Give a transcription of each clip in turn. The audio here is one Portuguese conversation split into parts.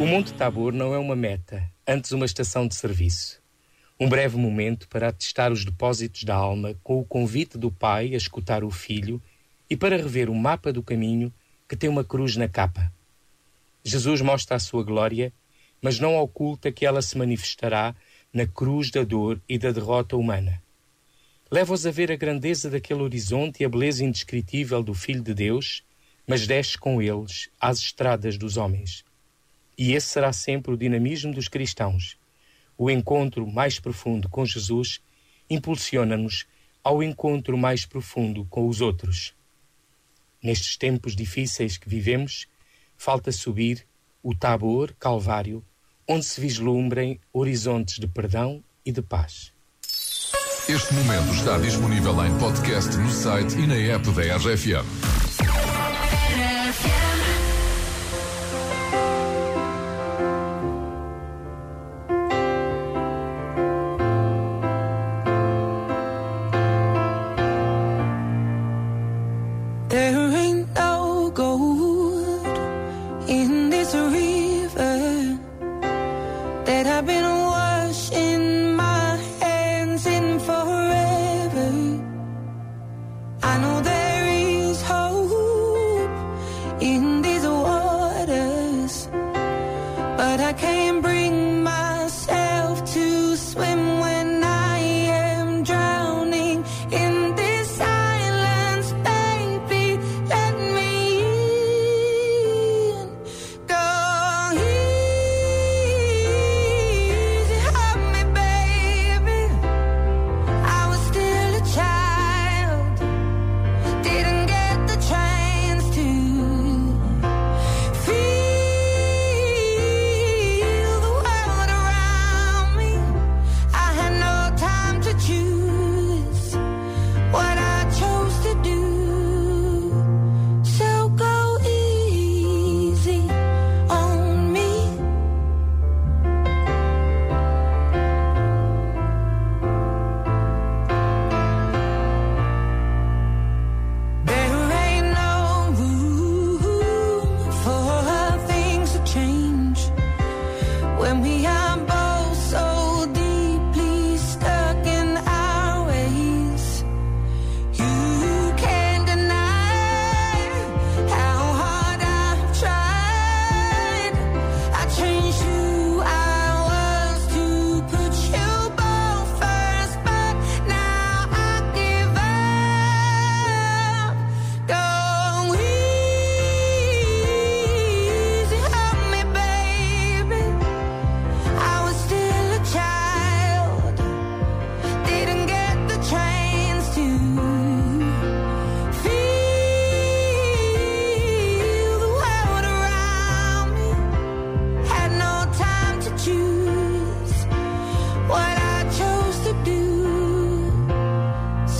O Monte Tabor não é uma meta, antes uma estação de serviço. Um breve momento para atestar os depósitos da alma com o convite do pai a escutar o filho e para rever o mapa do caminho que tem uma cruz na capa. Jesus mostra a sua glória, mas não oculta que ela se manifestará na cruz da dor e da derrota humana. Leva-os a ver a grandeza daquele horizonte e a beleza indescritível do Filho de Deus, mas desce com eles às estradas dos homens. E esse será sempre o dinamismo dos cristãos. O encontro mais profundo com Jesus impulsiona-nos ao encontro mais profundo com os outros. Nestes tempos difíceis que vivemos, falta subir o Tabor Calvário, onde se vislumbrem horizontes de perdão e de paz. Este momento está disponível em podcast no site e na app da RFM. There ain't no gold in this river that I've been washing my hands in forever. I know there is hope in these waters, but I can't.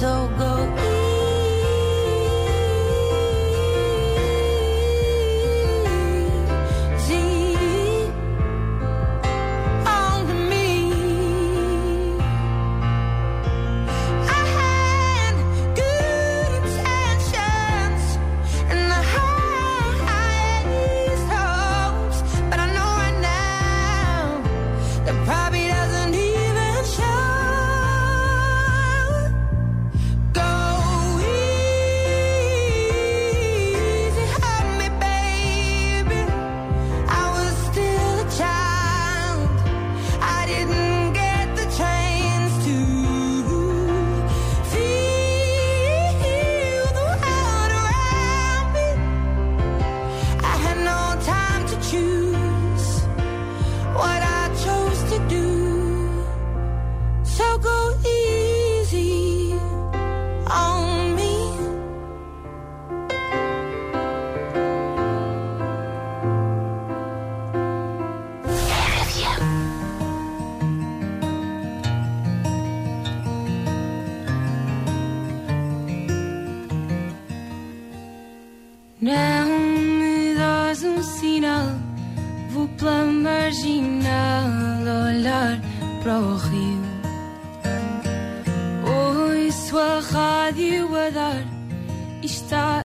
so good. Não me dás um sinal, vou pela marginal olhar para o rio. Ouço a rádio a dar está